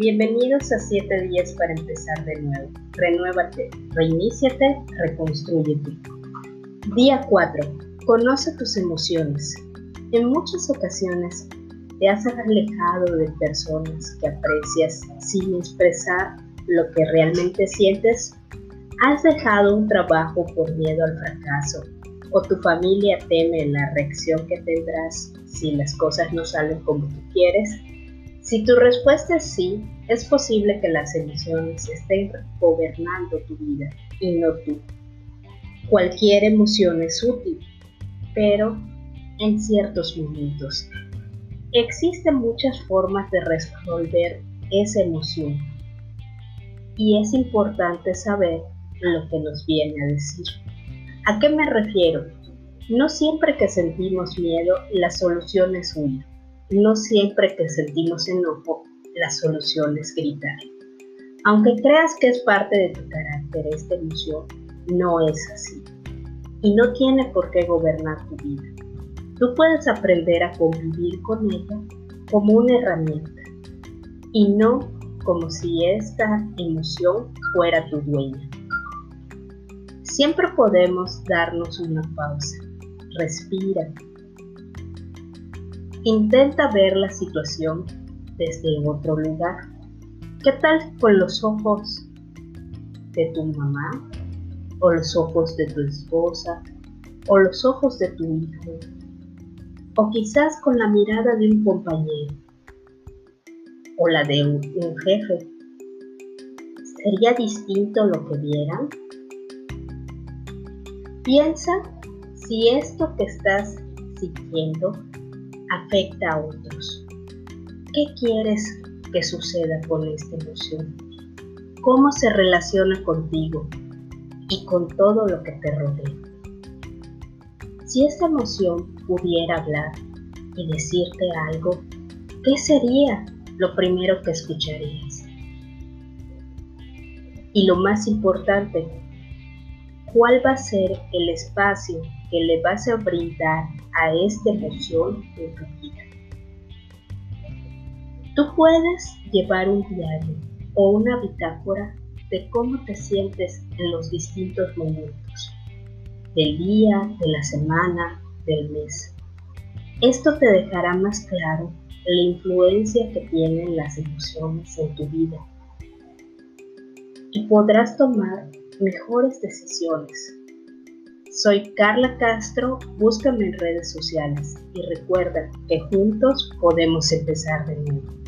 Bienvenidos a 7 días para empezar de nuevo. Renuévate, reiníciate, reconstruyete. Día 4. Conoce tus emociones. En muchas ocasiones te has alejado de personas que aprecias sin expresar lo que realmente sientes. Has dejado un trabajo por miedo al fracaso o tu familia teme la reacción que tendrás si las cosas no salen como tú quieres si tu respuesta es sí, es posible que las emociones estén gobernando tu vida y no tú. Cualquier emoción es útil, pero en ciertos momentos. Existen muchas formas de resolver esa emoción y es importante saber lo que nos viene a decir. ¿A qué me refiero? No siempre que sentimos miedo la solución es una no siempre que sentimos enojo, la solución es gritar. Aunque creas que es parte de tu carácter esta emoción, no es así. Y no tiene por qué gobernar tu vida. Tú puedes aprender a convivir con ella como una herramienta y no como si esta emoción fuera tu dueña. Siempre podemos darnos una pausa. Respira, Intenta ver la situación desde otro lugar. ¿Qué tal con los ojos de tu mamá? ¿O los ojos de tu esposa? ¿O los ojos de tu hijo? ¿O quizás con la mirada de un compañero? ¿O la de un, jefe? ¿Sería distinto lo que vieran? Piensa si esto que estás sintiendo afecta a otros. ¿Qué quieres que suceda con esta emoción? ¿Cómo se relaciona contigo y con todo lo que te rodea? Si esta emoción pudiera hablar y decirte algo, ¿qué sería lo primero que escucharías? Y lo más importante, ¿cuál va a ser el espacio que le vas a brindar a esta emoción en tu vida. Tú puedes llevar un diario o una bitácora de cómo te sientes en los distintos momentos, del día, de la semana, del mes. Esto te dejará más claro la influencia que tienen las emociones en tu vida y podrás tomar mejores decisiones soy Carla Castro, búscame en redes sociales y recuerda que juntos podemos empezar de nuevo.